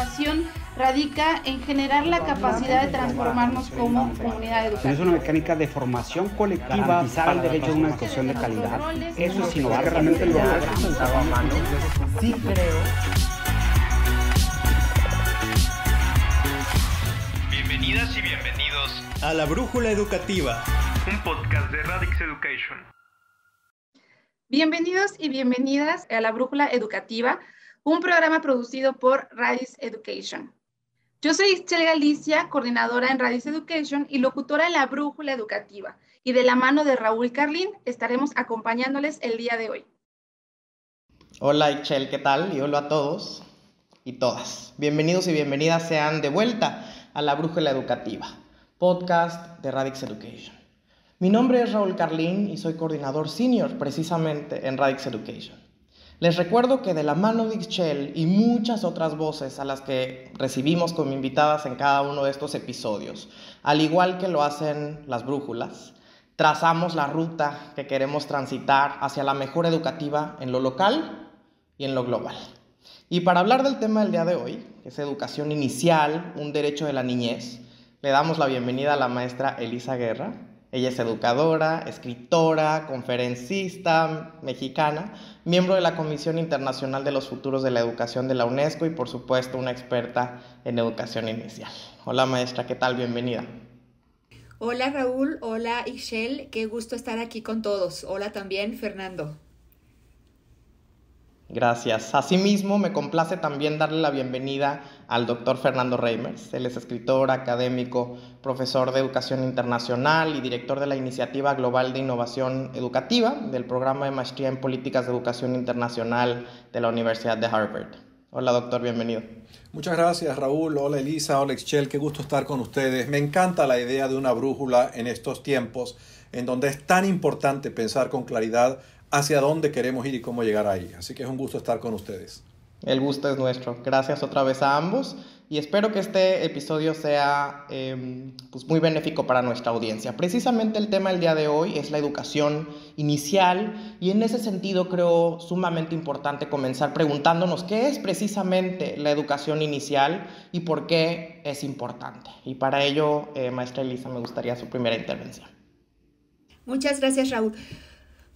innovación radica en generar la capacidad de transformarnos como comunidad educativa. Es una mecánica de formación colectiva para el derecho a una educación de calidad. Eso es innovar realmente lo Sí creo. Bienvenidas y bienvenidos a La Brújula Educativa, un podcast de Radix Education. Bienvenidos y bienvenidas a La Brújula Educativa, un programa producido por Radix Education. Yo soy Ischel Galicia, coordinadora en Radix Education y locutora en La Brújula Educativa. Y de la mano de Raúl Carlín estaremos acompañándoles el día de hoy. Hola Ischel, ¿qué tal? Y hola a todos y todas. Bienvenidos y bienvenidas sean de vuelta a La Brújula Educativa, podcast de Radix Education. Mi nombre es Raúl Carlín y soy coordinador senior precisamente en Radix Education. Les recuerdo que de la mano de Ixchel y muchas otras voces a las que recibimos como invitadas en cada uno de estos episodios, al igual que lo hacen las brújulas, trazamos la ruta que queremos transitar hacia la mejor educativa en lo local y en lo global. Y para hablar del tema del día de hoy, que es educación inicial, un derecho de la niñez, le damos la bienvenida a la maestra Elisa Guerra, ella es educadora, escritora, conferencista mexicana, miembro de la Comisión Internacional de los Futuros de la Educación de la UNESCO y por supuesto una experta en educación inicial. Hola maestra, ¿qué tal? Bienvenida. Hola Raúl, hola Ishel, qué gusto estar aquí con todos. Hola también Fernando. Gracias. Asimismo, me complace también darle la bienvenida al doctor Fernando Reimers. Él es escritor, académico, profesor de educación internacional y director de la Iniciativa Global de Innovación Educativa del programa de maestría en políticas de educación internacional de la Universidad de Harvard. Hola doctor, bienvenido. Muchas gracias Raúl, hola Elisa, hola Excel, qué gusto estar con ustedes. Me encanta la idea de una brújula en estos tiempos en donde es tan importante pensar con claridad hacia dónde queremos ir y cómo llegar ahí. Así que es un gusto estar con ustedes. El gusto es nuestro. Gracias otra vez a ambos y espero que este episodio sea em, pues muy benéfico para nuestra audiencia. Precisamente el tema del día de hoy es la educación inicial y en ese sentido creo sumamente importante comenzar preguntándonos qué es precisamente la educación inicial y por qué es importante. Y para ello, eh, maestra Elisa, me gustaría su primera intervención. Muchas gracias, Raúl.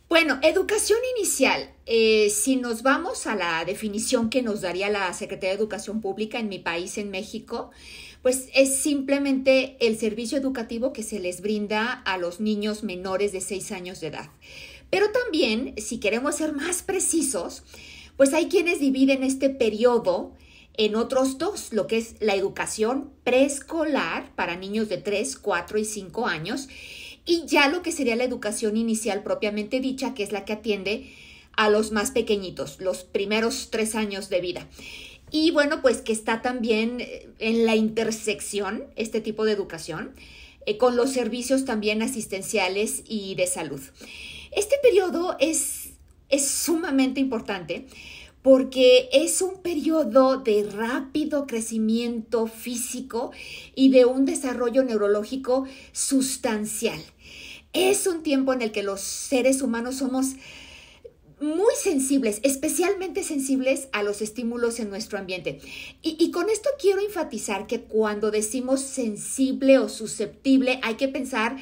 Bueno, educación inicial. Eh, si nos vamos a la definición que nos daría la Secretaría de Educación Pública en mi país, en México, pues es simplemente el servicio educativo que se les brinda a los niños menores de 6 años de edad. Pero también, si queremos ser más precisos, pues hay quienes dividen este periodo en otros dos, lo que es la educación preescolar para niños de 3, 4 y 5 años y ya lo que sería la educación inicial propiamente dicha, que es la que atiende a los más pequeñitos, los primeros tres años de vida. Y bueno, pues que está también eh, en la intersección este tipo de educación eh, con los servicios también asistenciales y de salud. Este periodo es, es sumamente importante porque es un periodo de rápido crecimiento físico y de un desarrollo neurológico sustancial. Es un tiempo en el que los seres humanos somos muy sensibles, especialmente sensibles a los estímulos en nuestro ambiente. Y, con esto quiero enfatizar que cuando decimos sensible o susceptible, hay que pensar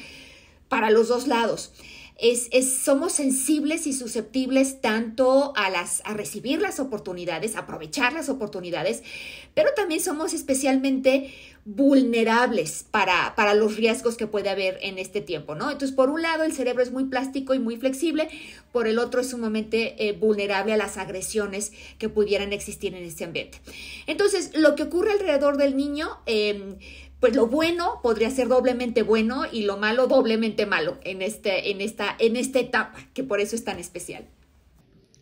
para los dos lados. Es, somos sensibles y susceptibles tanto a, las, a recibir las oportunidades, aprovechar las oportunidades, pero también somos especialmente vulnerables para, para, los riesgos que puede haber en este tiempo, ¿no? Entonces, por un lado, el cerebro es muy plástico y muy flexible, por el otro es sumamente eh, vulnerable a las agresiones que pudieran existir en este ambiente. Entonces, lo que ocurre alrededor del niño, em, pues lo bueno podría ser doblemente bueno y lo malo doblemente malo en, este, en, esta, en esta etapa, que por eso es tan especial.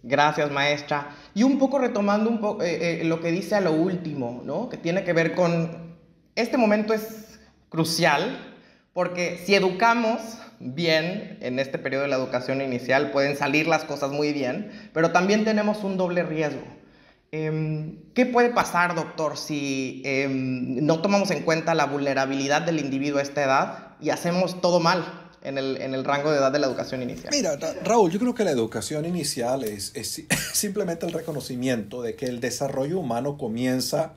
Gracias, maestra. Y un poco retomando un poco eh, eh, lo que dice a lo último, ¿no? Que tiene que ver con este momento es crucial porque si educamos bien en este periodo de la educación inicial, pueden salir las cosas muy bien, pero también tenemos un doble riesgo. Em, ¿Qué puede pasar, doctor, si em, no tomamos en cuenta la vulnerabilidad del individuo a esta edad y hacemos todo mal en el, rango de edad de la educación inicial? Mira, Raúl, yo creo que la educación inicial es simplemente el reconocimiento de que el desarrollo humano comienza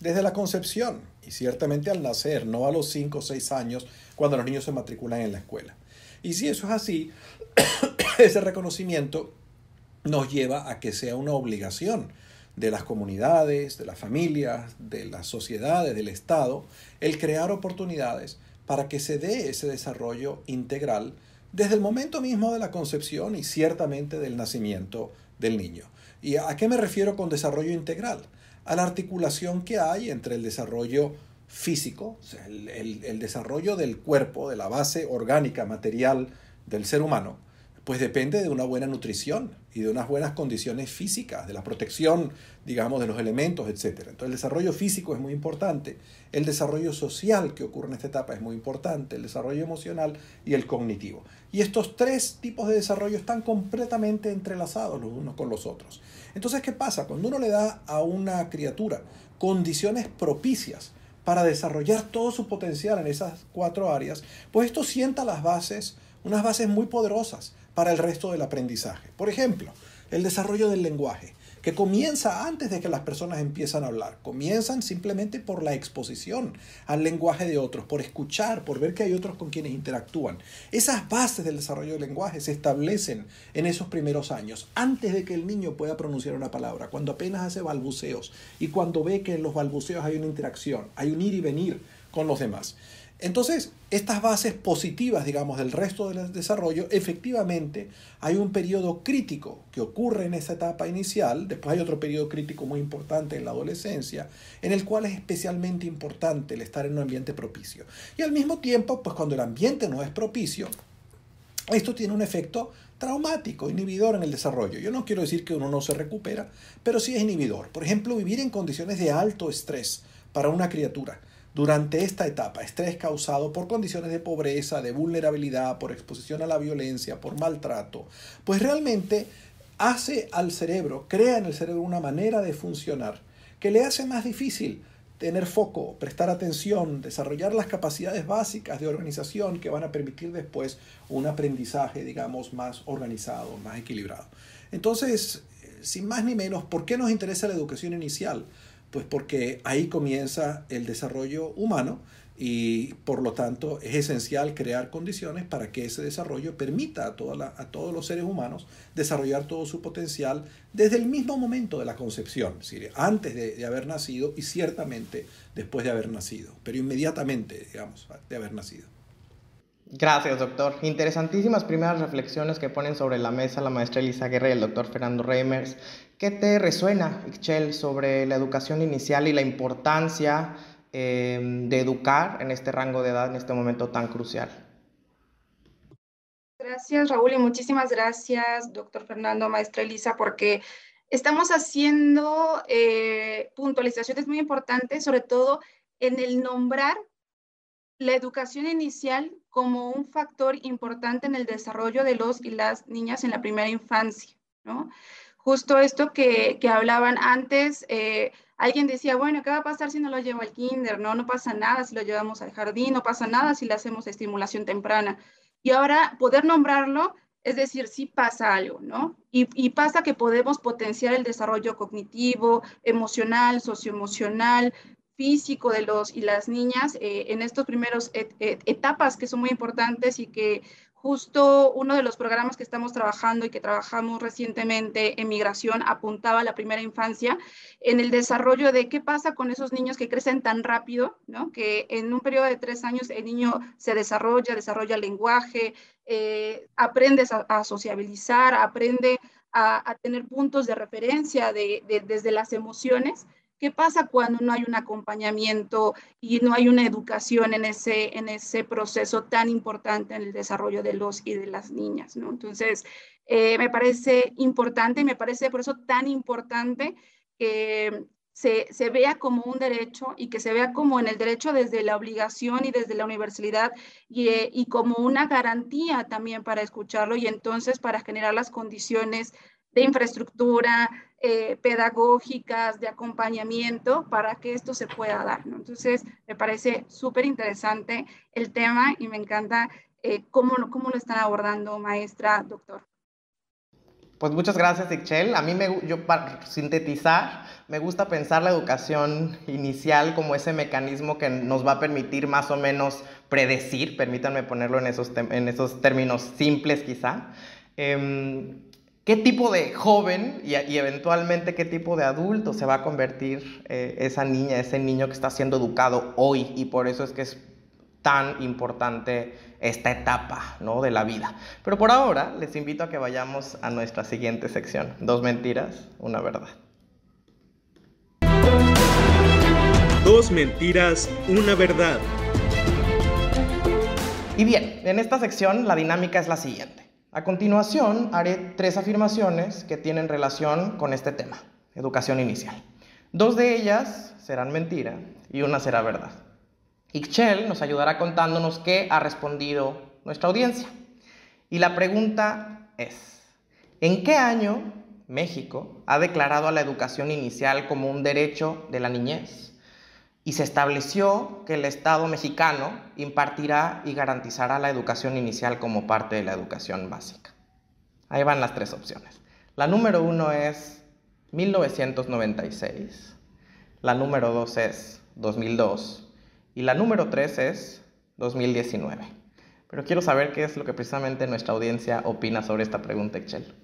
desde la concepción y ciertamente al nacer, no a los 5 o 6 años cuando los niños se matriculan en la escuela. Y si eso es así, ese reconocimiento nos lleva a que sea una obligación de las comunidades, de las familias, de las sociedades, del Estado, el crear oportunidades para que se dé ese desarrollo integral desde el momento mismo de la concepción y ciertamente del nacimiento del niño. ¿Y a qué me refiero con desarrollo integral? A la articulación que hay entre el desarrollo físico, el, desarrollo del cuerpo, de la base orgánica, material del ser humano, pues depende de una buena nutrición y de unas buenas condiciones físicas, de la protección, digamos, de los elementos, etc. Entonces el desarrollo físico es muy importante, el desarrollo social que ocurre en esta etapa es muy importante, el desarrollo emocional y el cognitivo. Y estos tres tipos de desarrollo están completamente entrelazados los unos con los otros. Entonces, ¿qué pasa? Cuando uno le da a una criatura condiciones propicias para desarrollar todo su potencial en esas cuatro áreas, pues esto sienta las bases, unas bases muy poderosas para el resto del aprendizaje. Por ejemplo, el desarrollo del lenguaje, que comienza antes de que las personas empiezan a hablar. Comienzan simplemente por la exposición al lenguaje de otros, por escuchar, por ver que hay otros con quienes interactúan. Esas bases del desarrollo del lenguaje se establecen en esos primeros años, antes de que el niño pueda pronunciar una palabra, cuando apenas hace balbuceos y cuando ve que en los balbuceos hay una interacción, hay un ir y venir con los demás. Entonces, estas bases positivas, digamos, del resto del desarrollo, efectivamente hay un periodo crítico que ocurre en esa etapa inicial, después hay otro periodo crítico muy importante en la adolescencia, en el cual es especialmente importante el estar en un ambiente propicio. Y al mismo tiempo, pues cuando el ambiente no es propicio, esto tiene un efecto traumático, inhibidor en el desarrollo. Yo no quiero decir que uno no se recupera, pero sí es inhibidor. Por ejemplo, vivir en condiciones de alto estrés para una criatura durante esta etapa, estrés causado por condiciones de pobreza, de vulnerabilidad, por exposición a la violencia, por maltrato, pues realmente hace al cerebro, crea en el cerebro una manera de funcionar que le hace más difícil tener foco, prestar atención, desarrollar las capacidades básicas de organización que van a permitir después un aprendizaje, digamos, más organizado, más equilibrado. Entonces, sin más ni menos, ¿por qué nos interesa la educación inicial? Pues porque ahí comienza el desarrollo humano y por lo tanto es esencial crear condiciones para que ese desarrollo permita a, a todos los seres humanos desarrollar todo su potencial desde el mismo momento de la concepción, es decir, antes de, de haber nacido y ciertamente después de haber nacido, pero inmediatamente, digamos, de haber nacido. Gracias, doctor. Interesantísimas primeras reflexiones que ponen sobre la mesa la maestra Elisa Guerra y el doctor Fernando Reimers. ¿Qué te resuena, Ixchel, sobre la educación inicial y la importancia em, de educar en este rango de edad, en este momento tan crucial? Gracias, Raúl, y muchísimas gracias, doctor Fernando, maestra Elisa, porque estamos haciendo eh, puntualizaciones muy importantes, sobre todo en el nombrar la educación inicial como un factor importante en el desarrollo de los y las niñas en la primera infancia, ¿no? Justo esto que, que hablaban antes, eh, alguien decía, bueno, ¿qué va a pasar si no lo llevo al kinder? No, no pasa nada si lo llevamos al jardín, no pasa nada si le hacemos estimulación temprana. Y ahora poder nombrarlo, es decir, sí pasa algo, ¿no? Y, y pasa que podemos potenciar el desarrollo cognitivo, emocional, socioemocional, físico de los y las niñas eh, en estos primeros etapas que son muy importantes y que justo uno de los programas que estamos trabajando y que trabajamos recientemente en migración apuntaba a la primera infancia en el desarrollo de qué pasa con esos niños que crecen tan rápido, ¿no? que en un periodo de tres años el niño se desarrolla, desarrolla lenguaje, eh, aprende a, sociabilizar, aprende a, tener puntos de referencia de, desde las emociones ¿Qué pasa cuando no hay un acompañamiento y no hay una educación en ese, en ese proceso tan importante en el desarrollo de los y de las niñas? ¿no? Entonces, eh, me parece importante y me parece por eso tan importante que se, se, vea como un derecho y que se vea como en el derecho desde la obligación y desde la universalidad y, eh, y como una garantía también para escucharlo y entonces para generar las condiciones de infraestructura, eh, pedagógicas, de acompañamiento para que esto se pueda dar. Entonces, me parece súper interesante el tema y me encanta eh, cómo, cómo lo están abordando, maestra, doctor. Pues muchas gracias, Ixchel. A mí, me, yo para sintetizar, me gusta pensar la educación inicial como ese mecanismo que nos va a permitir más o menos predecir, permítanme ponerlo en esos, en esos términos simples quizá, em, qué tipo de joven y, eventualmente qué tipo de adulto se va a convertir eh, esa niña, ese niño que está siendo educado hoy y por eso es que es tan importante esta etapa ¿no? de la vida. Pero por ahora les invito a que vayamos a nuestra siguiente sección. Dos mentiras, una verdad. Dos mentiras, una verdad. Y bien, en esta sección la dinámica es la siguiente. A continuación haré tres afirmaciones que tienen relación con este tema, educación inicial. Dos de ellas serán mentira y una será verdad. Ixchel nos ayudará contándonos qué ha respondido nuestra audiencia. Y la pregunta es, ¿en qué año México ha declarado a la educación inicial como un derecho de la niñez? Y se estableció que el Estado mexicano impartirá y garantizará la educación inicial como parte de la educación básica. Ahí van las tres opciones. La número uno es 1996, la número dos es 2002 y la número 3 es 2019. Pero quiero saber qué es lo que precisamente nuestra audiencia opina sobre esta pregunta, Excel.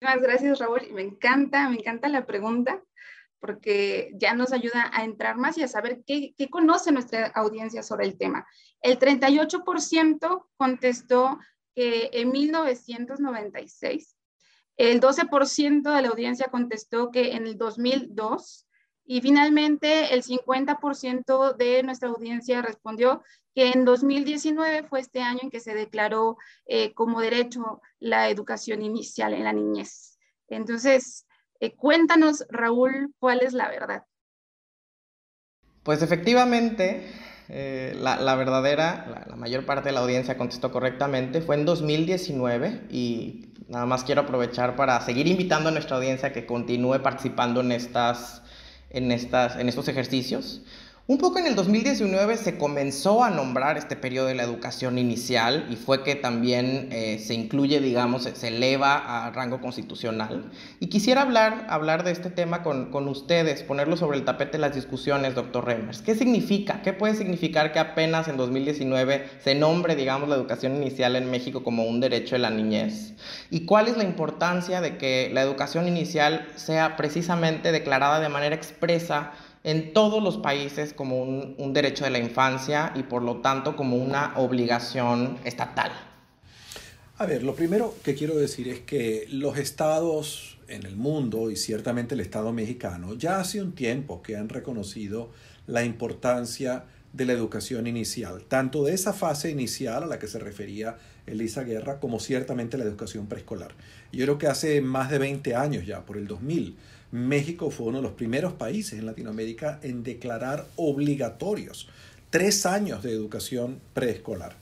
Muchas gracias, Raúl. Me encanta, me encanta la pregunta porque ya nos ayuda a entrar más y a saber qué, qué conoce nuestra audiencia sobre el tema. El 38% contestó que en 1996, el 12% de la audiencia contestó que en el 2002 y finalmente, el 50% de nuestra audiencia respondió que en 2019 fue este año en que se declaró eh, como derecho la educación inicial en la niñez. Entonces, eh, cuéntanos, Raúl, cuál es la verdad. Pues efectivamente, eh, la, verdadera, la, la, mayor parte de la audiencia contestó correctamente, fue en 2019 y nada más quiero aprovechar para seguir invitando a nuestra audiencia que continúe participando en estas en, estas, en estos ejercicios. Un poco en el 2019 se comenzó a nombrar este periodo de la educación inicial y fue que también eh, se incluye, digamos, se eleva a rango constitucional. Y quisiera hablar, hablar de este tema con, con ustedes, ponerlo sobre el tapete de las discusiones, doctor Remers. ¿Qué significa? ¿Qué puede significar que apenas en 2019 se nombre, digamos, la educación inicial en México como un derecho de la niñez? ¿Y cuál es la importancia de que la educación inicial sea precisamente declarada de manera expresa? En todos los países como un, derecho de la infancia y por lo tanto como una obligación estatal. A ver, lo primero que quiero decir es que los estados en el mundo y ciertamente el Estado mexicano ya hace un tiempo que han reconocido la importancia de la educación inicial, tanto de esa fase inicial a la que se refería Elisa Guerra, como ciertamente la educación preescolar. Yo creo que hace más de 20 años ya, por el 2000, México fue uno de los primeros países en Latinoamérica en declarar obligatorios tres años de educación preescolar.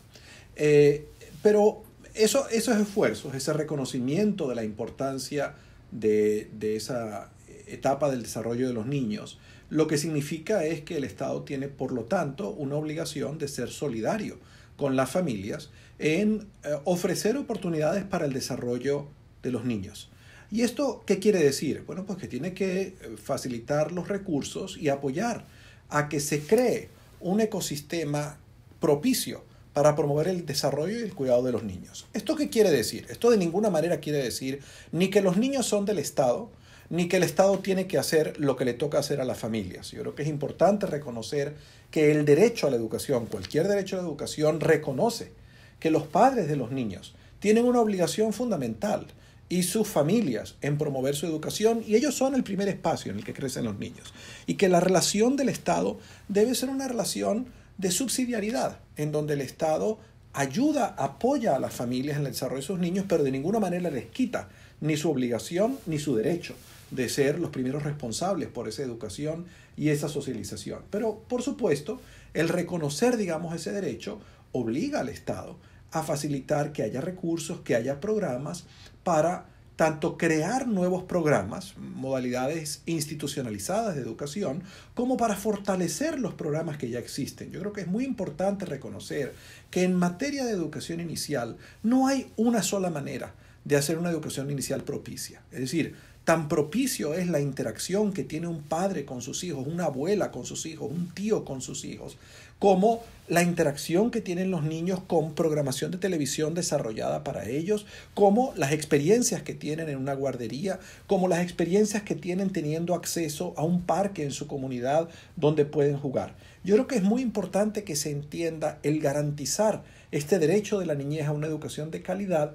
Eh, pero eso, esos esfuerzos, ese reconocimiento de la importancia de, de esa etapa del desarrollo de los niños, lo que significa es que el Estado tiene, por lo tanto, una obligación de ser solidario con las familias en eh, ofrecer oportunidades para el desarrollo de los niños. ¿Y esto qué quiere decir? Bueno, pues que tiene que eh, facilitar los recursos y apoyar a que se cree un ecosistema propicio para promover el desarrollo y el cuidado de los niños. ¿Esto qué quiere decir? Esto de ninguna manera quiere decir ni que los niños son del Estado, ni que el Estado tiene que hacer lo que le toca hacer a las familias. Yo creo que es importante reconocer que el derecho a la educación, cualquier derecho a la educación, reconoce que los padres de los niños tienen una obligación fundamental y sus familias en promover su educación y ellos son el primer espacio en el que crecen los niños. Y que la relación del Estado debe ser una relación de subsidiariedad, en donde el Estado ayuda, apoya a las familias en el desarrollo de sus niños, pero de ninguna manera les quita ni su obligación ni su derecho de ser los primeros responsables por esa educación y esa socialización. Pero, por supuesto, el reconocer, digamos, ese derecho obliga al Estado a facilitar que haya recursos, que haya programas para tanto crear nuevos programas, modalidades institucionalizadas de educación, como para fortalecer los programas que ya existen. Yo creo que es muy importante reconocer que en materia de educación inicial no hay una sola manera de hacer una educación inicial propicia. Es decir, tan propicio es la interacción que tiene un padre con sus hijos, una abuela con sus hijos, un tío con sus hijos, como la interacción que tienen los niños con programación de televisión desarrollada para ellos, como las experiencias que tienen en una guardería, como las experiencias que tienen teniendo acceso a un parque en su comunidad donde pueden jugar. Yo creo que es muy importante que se entienda el garantizar este derecho de la niñez a una educación de calidad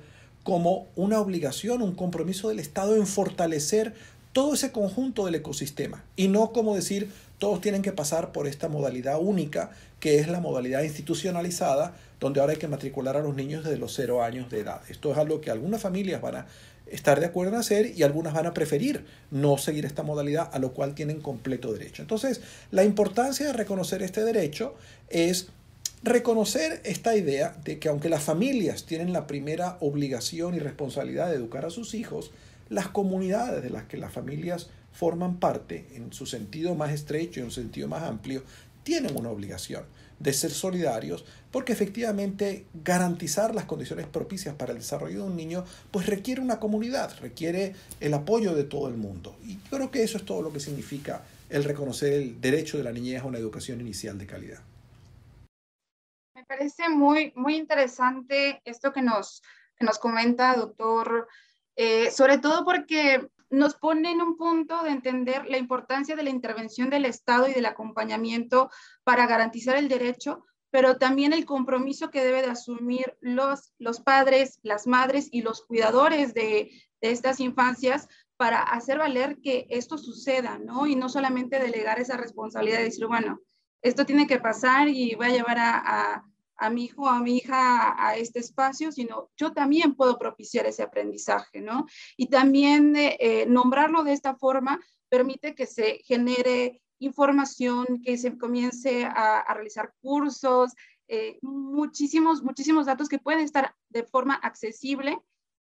como una obligación, un compromiso del Estado en fortalecer todo ese conjunto del ecosistema y no como decir todos tienen que pasar por esta modalidad única que es la modalidad institucionalizada donde ahora hay que matricular a los niños desde los cero años de edad. Esto es algo que algunas familias van a estar de acuerdo en hacer y algunas van a preferir no seguir esta modalidad, a lo cual tienen completo derecho. Entonces, la importancia de reconocer este derecho es reconocer esta idea de que aunque las familias tienen la primera obligación y responsabilidad de educar a sus hijos, las comunidades de las que las familias forman parte, en su sentido más estrecho y en su sentido más amplio, tienen una obligación de ser solidarios porque efectivamente garantizar las condiciones propicias para el desarrollo de un niño pues requiere una comunidad, requiere el apoyo de todo el mundo. Y creo que eso es todo lo que significa el reconocer el derecho de la niñez a una educación inicial de calidad. Parece muy, muy interesante esto que nos, que nos comenta, doctor eh, sobre todo porque nos pone en un punto de entender la importancia de la intervención del Estado y del acompañamiento para garantizar el derecho, pero también el compromiso que debe de asumir los, los padres, las madres y los cuidadores de, estas infancias para hacer valer que esto suceda, ¿no? Y no solamente delegar esa responsabilidad de decir, bueno, esto tiene que pasar y voy a llevar a mi hijo a mi hija a, este espacio, sino yo también puedo propiciar ese aprendizaje, ¿no? Y también eh, nombrarlo de esta forma permite que se genere información, que se comience a, realizar cursos, eh, muchísimos, muchísimos datos que pueden estar de forma accesible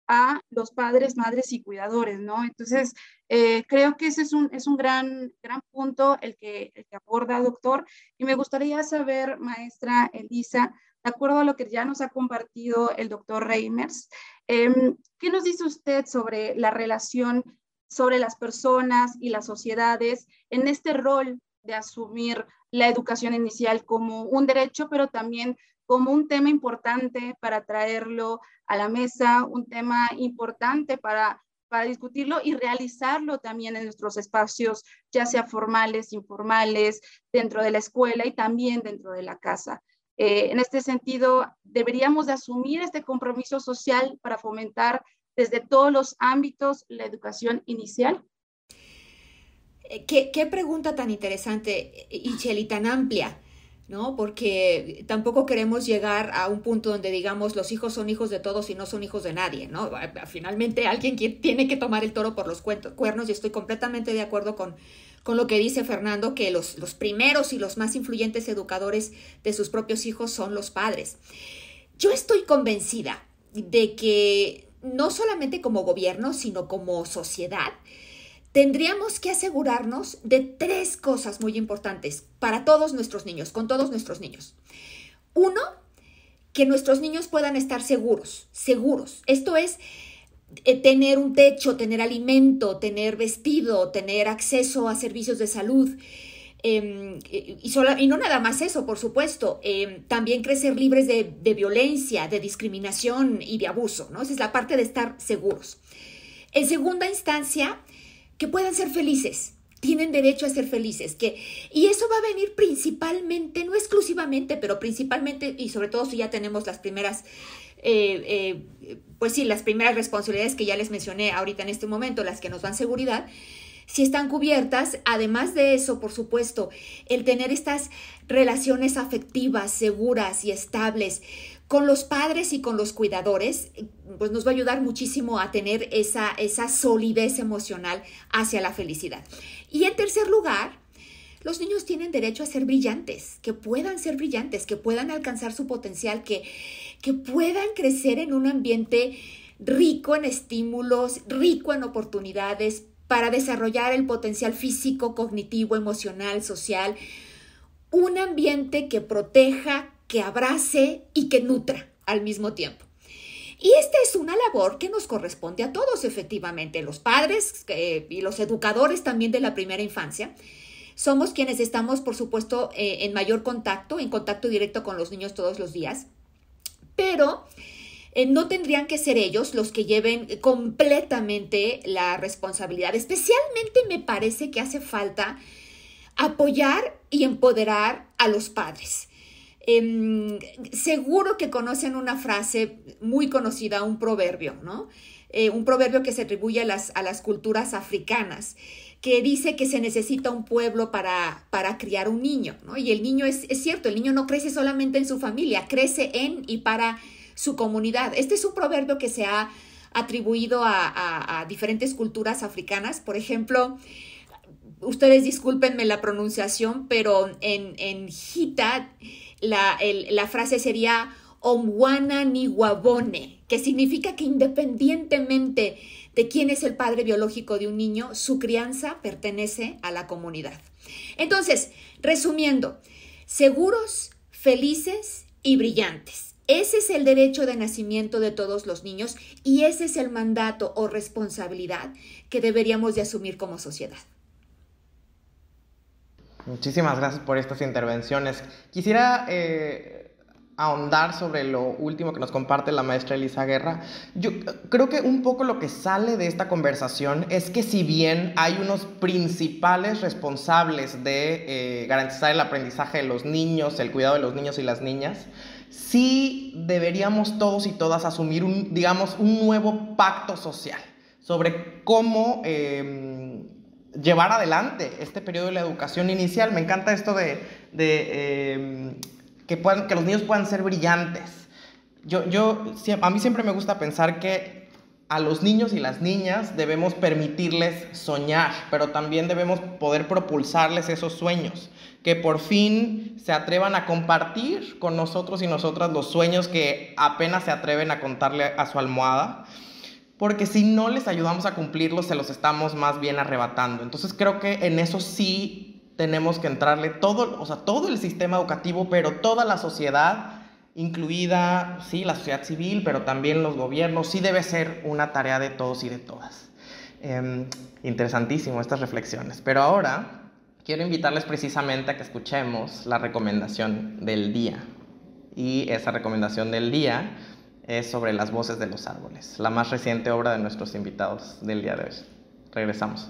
a los padres, madres y cuidadores, ¿no? Entonces, eh, creo que ese es un, es un gran, gran punto el que, el que aborda, doctor, y me gustaría saber, maestra Elisa, de acuerdo a lo que ya nos ha compartido el doctor Reimers, em, ¿qué nos dice usted sobre la relación sobre las personas y las sociedades en este rol de asumir la educación inicial como un derecho, pero también como un tema importante para traerlo a la mesa, un tema importante para, para discutirlo y realizarlo también en nuestros espacios, ya sea formales, informales, dentro de la escuela y también dentro de la casa. Eh, en este sentido, deberíamos de asumir este compromiso social para fomentar desde todos los ámbitos la educación inicial. Eh, ¿Qué, pregunta tan interesante, Ichel, y tan amplia. ¿No? Porque tampoco queremos llegar a un punto donde digamos los hijos son hijos de todos y no son hijos de nadie, ¿no? Finalmente alguien tiene que tomar el toro por los cuernos y estoy completamente de acuerdo con, con lo que dice Fernando, que los, los primeros y los más influyentes educadores de sus propios hijos son los padres. Yo estoy convencida de que no solamente como gobierno, sino como sociedad, tendríamos que asegurarnos de tres cosas muy importantes para todos nuestros niños, con todos nuestros niños. Uno, que nuestros niños puedan estar seguros, seguros. Esto es, eh, tener un techo, tener alimento, tener vestido, tener acceso a servicios de salud. Em, y, no nada más eso, por supuesto, em, también crecer libres de, de, violencia, de discriminación y de abuso, ¿no? Esa es la parte de estar seguros. En segunda instancia, que puedan ser felices, tienen derecho a ser felices, que, y eso va a venir principalmente, no exclusivamente, pero principalmente, y sobre todo si ya tenemos las primeras eh, eh, pues sí, las primeras responsabilidades que ya les mencioné ahorita en este momento, las que nos dan seguridad, si están cubiertas, además de eso, por supuesto, el tener estas relaciones afectivas seguras y estables con los padres y con los cuidadores, pues nos va a ayudar muchísimo a tener esa, esa solidez emocional hacia la felicidad. Y en tercer lugar, los niños tienen derecho a ser brillantes, que puedan ser brillantes, que puedan alcanzar su potencial, que, que puedan crecer en un ambiente rico en estímulos, rico en oportunidades para desarrollar el potencial físico, cognitivo, emocional, social, un ambiente que proteja, que abrace y que nutra al mismo tiempo. Y esta es una labor que nos corresponde a todos, efectivamente, los padres y los educadores también de la primera infancia. Somos quienes estamos, por supuesto, eh, en mayor contacto, en contacto directo con los niños todos los días, pero eh, no tendrían que ser ellos los que lleven completamente la responsabilidad. Especialmente me parece que hace falta apoyar y empoderar a los padres. Em, seguro que conocen una frase muy conocida, un proverbio, ¿no? Eh, un proverbio que se atribuye a las, a las culturas africanas, que dice que se necesita un pueblo para, para criar un niño, ¿no? Y el niño es, es cierto, el niño no crece solamente en su familia, crece en y para su comunidad. Este es un proverbio que se ha atribuido a, diferentes culturas africanas. Por ejemplo, ustedes discúlpenme la pronunciación, pero en, en Gita la, la frase sería Omwana Niwabone, que significa que independientemente de quién es el padre biológico de un niño, su crianza pertenece a la comunidad. Entonces, resumiendo, seguros, felices y brillantes. Ese es el derecho de nacimiento de todos los niños y ese es el mandato o responsabilidad que deberíamos de asumir como sociedad. Muchísimas gracias por estas intervenciones. Quisiera eh, ahondar sobre lo último que nos comparte la maestra Elisa Guerra. Yo creo que un poco lo que sale de esta conversación es que si bien hay unos principales responsables de eh, garantizar el aprendizaje de los niños, el cuidado de los niños y las niñas, sí deberíamos todos y todas asumir un, digamos, un nuevo pacto social sobre cómo... Eh, llevar adelante este periodo de la educación inicial. Me encanta esto de, em, que, que los niños puedan ser brillantes. Yo, yo, a mí siempre me gusta pensar que a los niños y las niñas debemos permitirles soñar, pero también debemos poder propulsarles esos sueños, que por fin se atrevan a compartir con nosotros y nosotras los sueños que apenas se atreven a contarle a su almohada porque si no les ayudamos a cumplirlos, se los estamos más bien arrebatando. Entonces creo que en eso sí tenemos que entrarle todo, o sea, todo el sistema educativo, pero toda la sociedad, incluida, sí, la sociedad civil, pero también los gobiernos, sí debe ser una tarea de todos y de todas. Em, interesantísimo estas reflexiones. Pero ahora quiero invitarles precisamente a que escuchemos la recomendación del día. Y esa recomendación del día es sobre las voces de los árboles, la más reciente obra de nuestros invitados del día de hoy. Regresamos.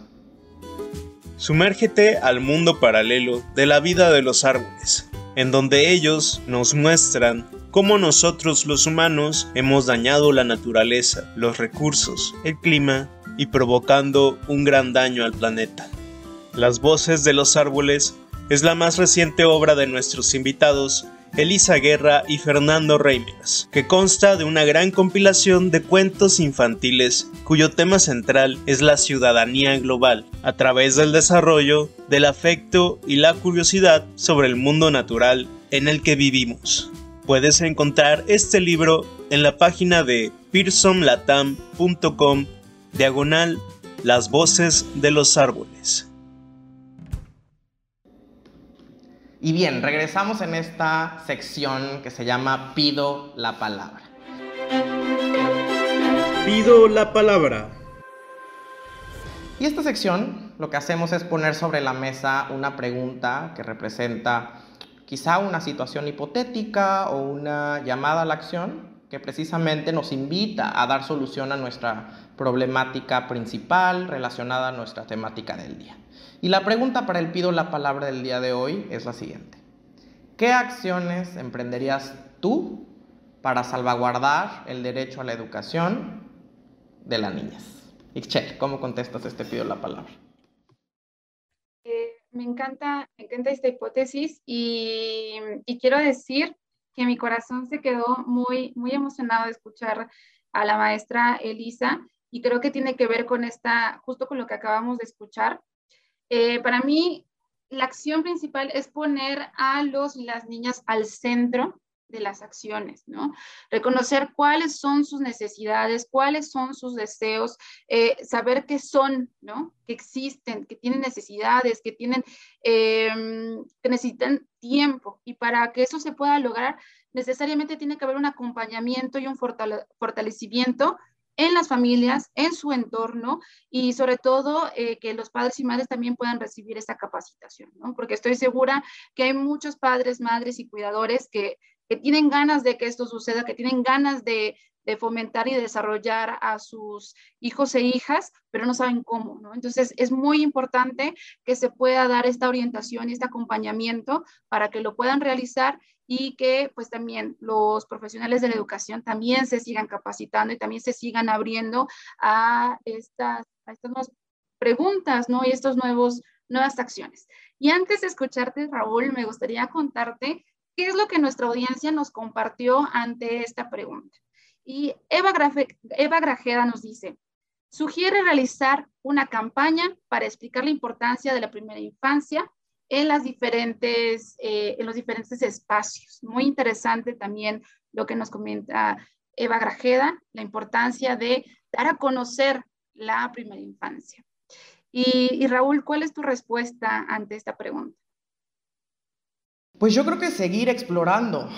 Sumérgete al mundo paralelo de la vida de los árboles, en donde ellos nos muestran cómo nosotros los humanos hemos dañado la naturaleza, los recursos, el clima y provocando un gran daño al planeta. Las voces de los árboles es la más reciente obra de nuestros invitados Elisa Guerra y Fernando Reimers, que consta de una gran compilación de cuentos infantiles cuyo tema central es la ciudadanía global, a través del desarrollo del afecto y la curiosidad sobre el mundo natural en el que vivimos. Puedes encontrar este libro en la página de pearsonlatam.com diagonal Las voces de los árboles. Y bien, regresamos en esta sección que se llama Pido la palabra. Pido la palabra. Y esta sección lo que hacemos es poner sobre la mesa una pregunta que representa quizá una situación hipotética o una llamada a la acción que precisamente nos invita a dar solución a nuestra problemática principal relacionada a nuestra temática del día. Y la pregunta para el pido la palabra del día de hoy es la siguiente. ¿Qué acciones emprenderías tú para salvaguardar el derecho a la educación de las niñas? Ixchel, ¿cómo contestas este pido la palabra? Eh, me, encanta, me encanta esta hipótesis y, y, quiero decir que mi corazón se quedó muy, muy emocionado de escuchar a la maestra Elisa y creo que tiene que ver con esta, justo con lo que acabamos de escuchar, eh, para mí, la acción principal es poner a los las niñas al centro de las acciones, ¿no? Reconocer cuáles son sus necesidades, cuáles son sus deseos, eh, saber qué son, ¿no? Que existen, que tienen necesidades, que tienen, em, que necesitan tiempo. Y para que eso se pueda lograr, necesariamente tiene que haber un acompañamiento y un fortalecimiento en las familias, en su entorno y sobre todo eh, que los padres y madres también puedan recibir esa capacitación, ¿no? Porque estoy segura que hay muchos padres, madres y cuidadores que, que tienen ganas de que esto suceda, que tienen ganas de, de fomentar y desarrollar a sus hijos e hijas, pero no saben cómo, ¿no? Entonces es muy importante que se pueda dar esta orientación y este acompañamiento para que lo puedan realizar y que pues también los profesionales de la educación también se sigan capacitando y también se sigan abriendo a estas, a estas nuevas preguntas, ¿no? Y estos nuevos, nuevas acciones. Y antes de escucharte, Raúl, me gustaría contarte qué es lo que nuestra audiencia nos compartió ante esta pregunta. Y Eva, Eva Grajeda nos dice, sugiere realizar una campaña para explicar la importancia de la primera infancia eh, en los diferentes espacios. Muy interesante también lo que nos comenta Eva Grajeda, la importancia de dar a conocer la primera infancia. Y, y, Raúl, ¿cuál es tu respuesta ante esta pregunta? Pues yo creo que seguir explorando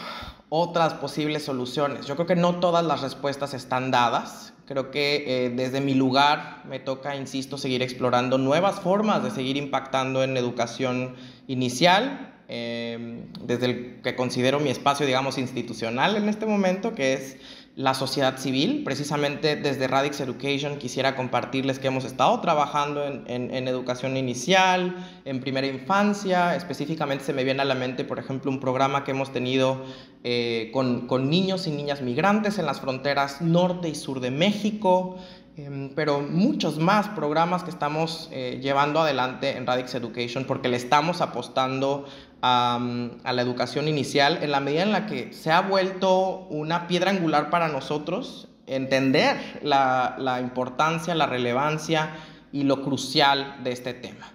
otras posibles soluciones. Yo creo que no todas las respuestas están dadas. Creo que eh, desde mi lugar me toca, insisto, seguir explorando nuevas formas de seguir impactando en educación inicial, eh, desde el que considero mi espacio, digamos, institucional en este momento, que es la sociedad civil. Precisamente desde Radix Education quisiera compartirles que hemos estado trabajando en, educación inicial, en primera infancia. Específicamente se me viene a la mente, por ejemplo, un programa que hemos tenido eh, con, con, niños y niñas migrantes en las fronteras norte y sur de México. Em, pero muchos más programas que estamos eh, llevando adelante en Radix Education porque le estamos apostando a, la educación inicial en la medida en la que se ha vuelto una piedra angular para nosotros entender la, la importancia, la relevancia y lo crucial de este tema.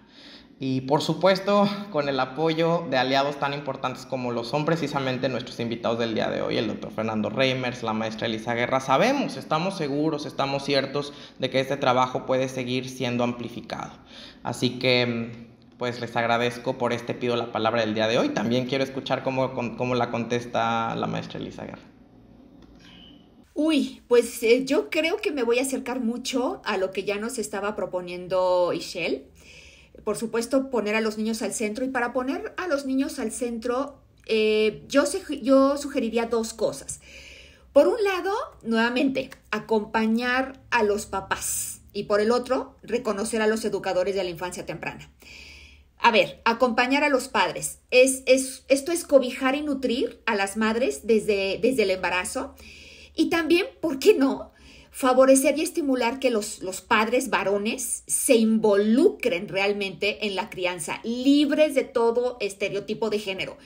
Y por supuesto, con el apoyo de aliados tan importantes como lo son precisamente nuestros invitados del día de hoy, el doctor Fernando Reimers, la maestra Elisa Guerra, sabemos, estamos seguros, estamos ciertos de que este trabajo puede seguir siendo amplificado. Así que, pues les agradezco por este pido la palabra del día de hoy. También quiero escuchar cómo, cómo la contesta la maestra Elisa Guerra. Uy, pues eh, yo creo que me voy a acercar mucho a lo que ya nos estaba proponiendo Ishel por supuesto, poner a los niños al centro. Y para poner a los niños al centro, eh, yo, yo sugeriría dos cosas. Por un lado, nuevamente, acompañar a los papás. Y por el otro, reconocer a los educadores de la infancia temprana. A ver, acompañar a los padres. Es, es, esto es cobijar y nutrir a las madres desde, desde el embarazo. Y también, ¿por qué no? favorecer y estimular que los, los, padres varones se involucren realmente en la crianza, libres de todo estereotipo de género.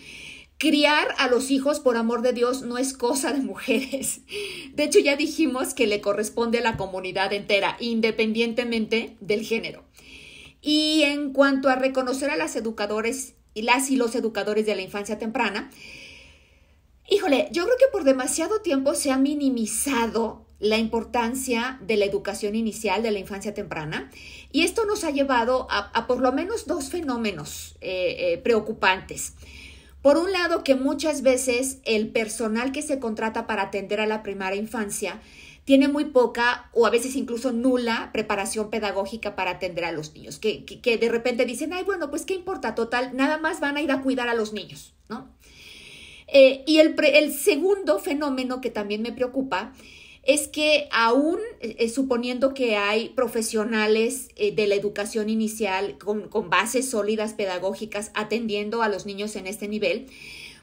Criar a los hijos, por amor de Dios, no es cosa de mujeres. De hecho, ya dijimos que le corresponde a la comunidad entera, independientemente del género. Y en cuanto a reconocer a las educadores y las y los educadores de la infancia temprana, híjole, yo creo que por demasiado tiempo se ha minimizado la importancia de la educación inicial de la infancia temprana y esto nos ha llevado a, por lo menos dos fenómenos eh, eh, preocupantes. Por un lado, que muchas veces el personal que se contrata para atender a la primera infancia tiene muy poca o a veces incluso nula preparación pedagógica para atender a los niños, que, de repente dicen, ay, bueno, pues qué importa, total, nada más van a ir a cuidar a los niños, ¿no? Eh, y el, el segundo fenómeno que también me preocupa es que aún eh, eh, suponiendo que hay profesionales de la educación inicial con, con, bases sólidas pedagógicas atendiendo a los niños en este nivel,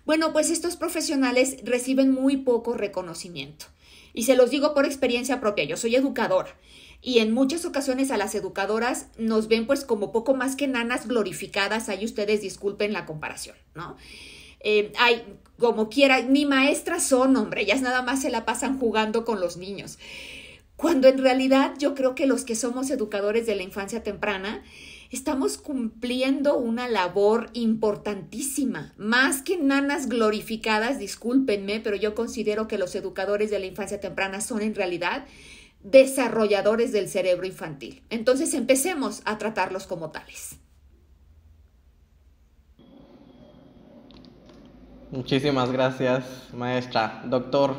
bueno, pues estos profesionales reciben muy poco reconocimiento. Y se los digo por experiencia propia, yo soy educadora y en muchas ocasiones a las educadoras nos ven pues como poco más que nanas glorificadas, ahí ustedes disculpen la comparación, ¿no? Eh, hay, como quiera, ni maestras son, hombre, ellas nada más se la pasan jugando con los niños. Cuando en realidad yo creo que los que somos educadores de la infancia temprana, estamos cumpliendo una labor importantísima, más que nanas glorificadas, discúlpenme, pero yo considero que los educadores de la infancia temprana son en realidad desarrolladores del cerebro infantil. Entonces empecemos a tratarlos como tales. Muchísimas gracias, maestra. Doctor,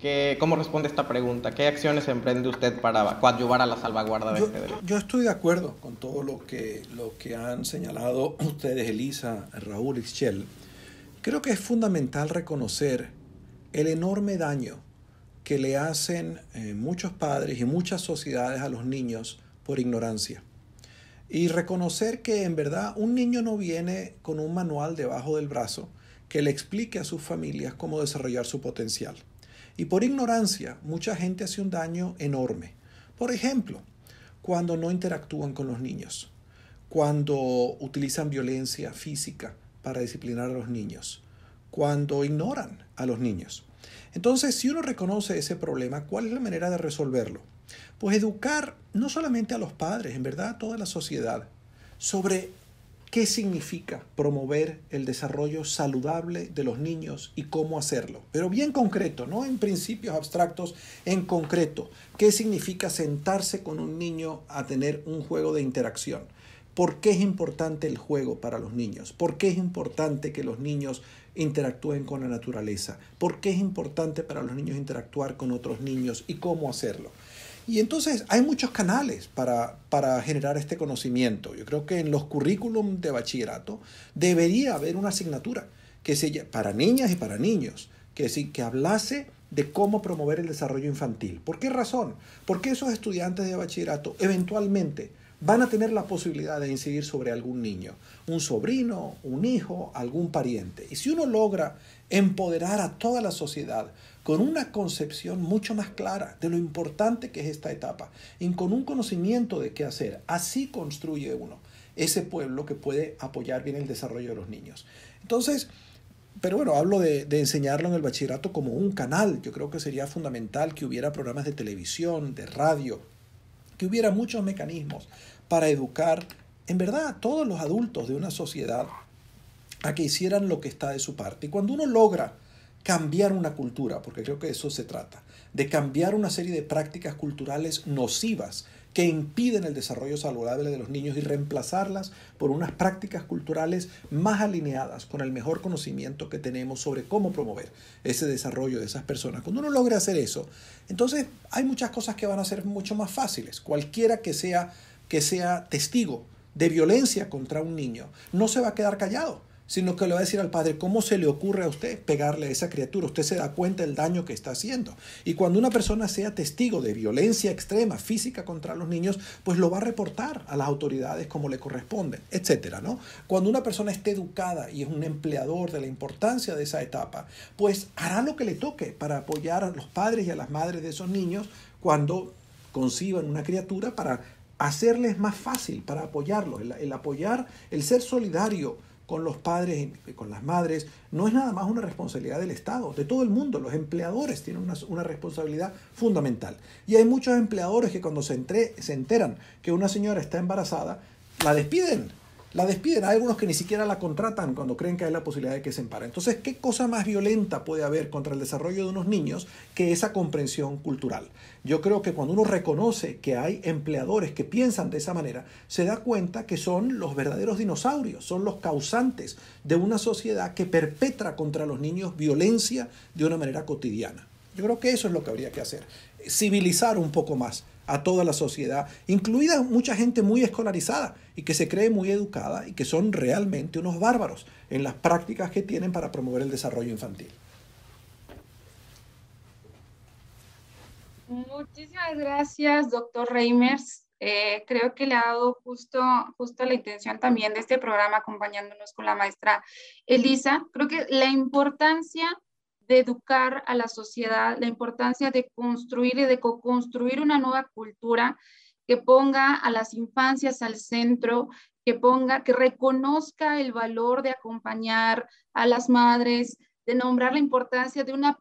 ¿qué, ¿cómo responde esta pregunta? ¿Qué acciones emprende usted para coadyuvar a la salvaguarda de yo, este derecho? Yo estoy de acuerdo con todo lo que, lo que han señalado ustedes, Elisa, Raúl, Ixchel. Creo que es fundamental reconocer el enorme daño que le hacen eh, muchos padres y muchas sociedades a los niños por ignorancia. Y reconocer que en verdad un niño no viene con un manual debajo del brazo que le explique a sus familias cómo desarrollar su potencial. Y por ignorancia, mucha gente hace un daño enorme. Por ejemplo, cuando no interactúan con los niños, cuando utilizan violencia física para disciplinar a los niños, cuando ignoran a los niños. Entonces, si uno reconoce ese problema, ¿cuál es la manera de resolverlo? Pues educar no solamente a los padres, en verdad a toda la sociedad, sobre qué significa promover el desarrollo saludable de los niños y cómo hacerlo. Pero bien concreto, no en principios abstractos, en concreto, qué significa sentarse con un niño a tener un juego de interacción. ¿Por qué es importante el juego para los niños? ¿Por qué es importante que los niños interactúen con la naturaleza? ¿Por qué es importante para los niños interactuar con otros niños y cómo hacerlo? Y entonces hay muchos canales para, para generar este conocimiento. Yo creo que en los currículum de bachillerato debería haber una asignatura que se, para niñas y para niños que, que hablase de cómo promover el desarrollo infantil. ¿Por qué razón? Porque esos estudiantes de bachillerato eventualmente van a tener la posibilidad de incidir sobre algún niño, un sobrino, un hijo, algún pariente. Y si uno logra empoderar a toda la sociedad con una concepción mucho más clara de lo importante que es esta etapa y con un conocimiento de qué hacer. Así construye uno ese pueblo que puede apoyar bien el desarrollo de los niños. Entonces, pero bueno, hablo de, enseñarlo en el bachillerato como un canal. Yo creo que sería fundamental que hubiera programas de televisión, de radio, que hubiera muchos mecanismos para educar, en verdad, a todos los adultos de una sociedad a que hicieran lo que está de su parte. Y cuando uno logra cambiar una cultura, porque creo que eso se trata, de cambiar una serie de prácticas culturales nocivas que impiden el desarrollo saludable de los niños y reemplazarlas por unas prácticas culturales más alineadas con el mejor conocimiento que tenemos sobre cómo promover ese desarrollo de esas personas. Cuando uno logra hacer eso, entonces hay muchas cosas que van a ser mucho más fáciles. Cualquiera que sea que sea testigo de violencia contra un niño no se va a quedar callado sino que le va a decir al padre, ¿cómo se le ocurre a usted pegarle a esa criatura? Usted se da cuenta del daño que está haciendo. Y cuando una persona sea testigo de violencia extrema física contra los niños, pues lo va a reportar a las autoridades como le corresponde, etcétera, ¿no? Cuando una persona esté educada y es un empleador de la importancia de esa etapa, pues hará lo que le toque para apoyar a los padres y a las madres de esos niños cuando conciban una criatura para hacerles más fácil, para apoyarlos, el, el apoyar, el ser solidario con los padres y con las madres no es nada más una responsabilidad del Estado, de todo el mundo. Los empleadores tienen una, una responsabilidad fundamental. Y hay muchos empleadores que cuando se, entre, se enteran que una señora está embarazada, la despiden la despiden. Hay algunos que ni siquiera la contratan cuando creen que hay la posibilidad de que se empare. Entonces, ¿qué cosa más violenta puede haber contra el desarrollo de unos niños que esa comprensión cultural? Yo creo que cuando uno reconoce que hay empleadores que piensan de esa manera, se da cuenta que son los verdaderos dinosaurios, son los causantes de una sociedad que perpetra contra los niños violencia de una manera cotidiana. Yo creo que eso es lo que habría que hacer, civilizar un poco más a toda la sociedad, incluida mucha gente muy escolarizada y que se cree muy educada y que son realmente unos bárbaros en las prácticas que tienen para promover el desarrollo infantil. Muchísimas gracias, doctor Reimers. Eh, creo que le ha dado justo, justo la intención también de este programa acompañándonos con la maestra Elisa. Creo que la importancia de educar a la sociedad, la importancia de construir y de co-construir una nueva cultura que ponga a las infancias al centro, que ponga, que reconozca el valor de acompañar a las madres, de nombrar la importancia de una,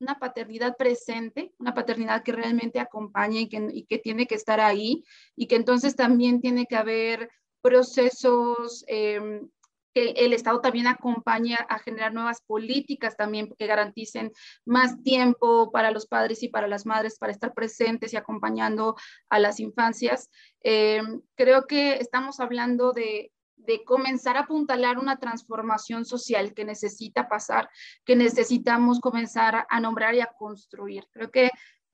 una paternidad presente, una paternidad que realmente acompañe y que, y que tiene que estar ahí, y que entonces también tiene que haber procesos em, que el Estado también acompañe a generar nuevas políticas también que garanticen más tiempo para los padres y para las madres para estar presentes y acompañando a las infancias. Em, creo que estamos hablando de, comenzar a apuntalar una transformación social que necesita pasar, que necesitamos comenzar a nombrar y a construir. Creo que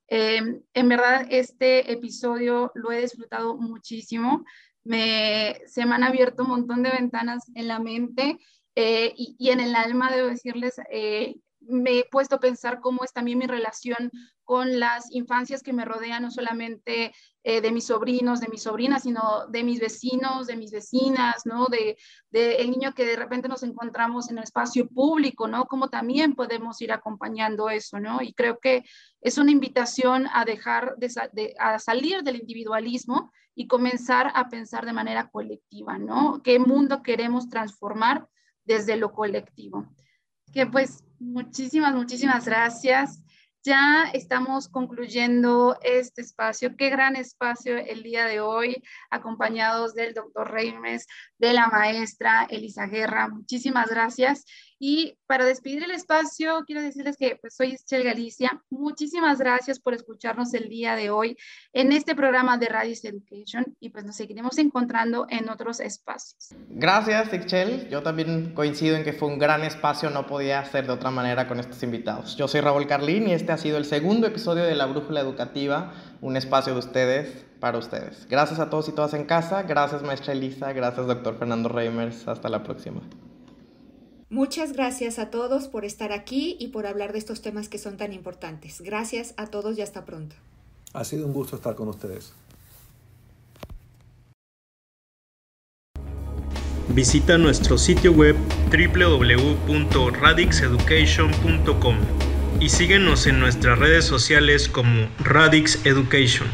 em, en verdad este episodio lo he disfrutado muchísimo me, se me han abierto un montón de ventanas en la mente eh, y, en el alma, debo decirles, eh, me he puesto a pensar cómo es también mi relación con las infancias que me rodean, no solamente eh, de mis sobrinos, de mis sobrinas, sino de mis vecinos, de mis vecinas, ¿no? De, de, el niño que de repente nos encontramos en el espacio público, ¿no? Cómo también podemos ir acompañando eso, ¿no? Y creo que es una invitación a dejar de, a salir del individualismo y comenzar a pensar de manera colectiva, ¿no? ¿Qué mundo queremos transformar desde lo colectivo? Que pues muchísimas, muchísimas gracias. Ya estamos concluyendo este espacio. Qué gran espacio el día de hoy, acompañados del doctor Reimes, de la maestra Elisa Guerra. Muchísimas gracias. Y para despedir el espacio, quiero decirles que pues, soy Chel Galicia. Muchísimas gracias por escucharnos el día de hoy en este programa de Radio Education y pues nos seguiremos encontrando en otros espacios. Gracias, Ixchel. Yo también coincido en que fue un gran espacio, no podía ser de otra manera con estos invitados. Yo soy Raúl Carlín y este ha sido el segundo episodio de La Brújula Educativa, un espacio de ustedes para ustedes. Gracias a todos y todas en casa, gracias maestra Elisa, gracias doctor Fernando Reimers, hasta la próxima. Muchas gracias a todos por estar aquí y por hablar de estos temas que son tan importantes. Gracias a todos y hasta pronto. Ha sido un gusto estar con ustedes. Visita nuestro sitio web www.radixeducation.com y síguenos en nuestras redes sociales como Radix Education.